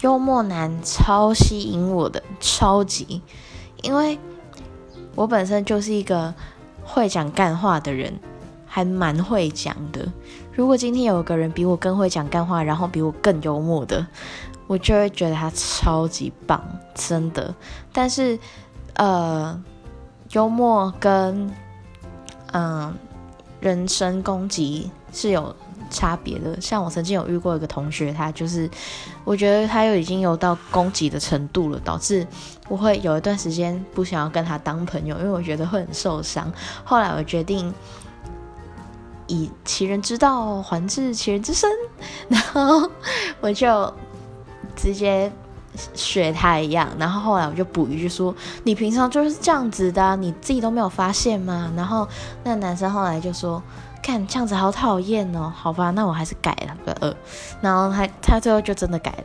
幽默男超吸引我的，超级，因为我本身就是一个会讲干话的人，还蛮会讲的。如果今天有个人比我更会讲干话，然后比我更幽默的，我就会觉得他超级棒，真的。但是，呃，幽默跟嗯人身攻击是有。差别的，像我曾经有遇过一个同学，他就是，我觉得他又已经有到攻击的程度了，导致我会有一段时间不想要跟他当朋友，因为我觉得会很受伤。后来我决定以其人之道还治其人之身，然后我就直接学他一样，然后后来我就补一句说：“你平常就是这样子的，你自己都没有发现吗？”然后那男生后来就说。看这样子好讨厌哦，好吧，那我还是改了个二，然后他他最后就真的改了，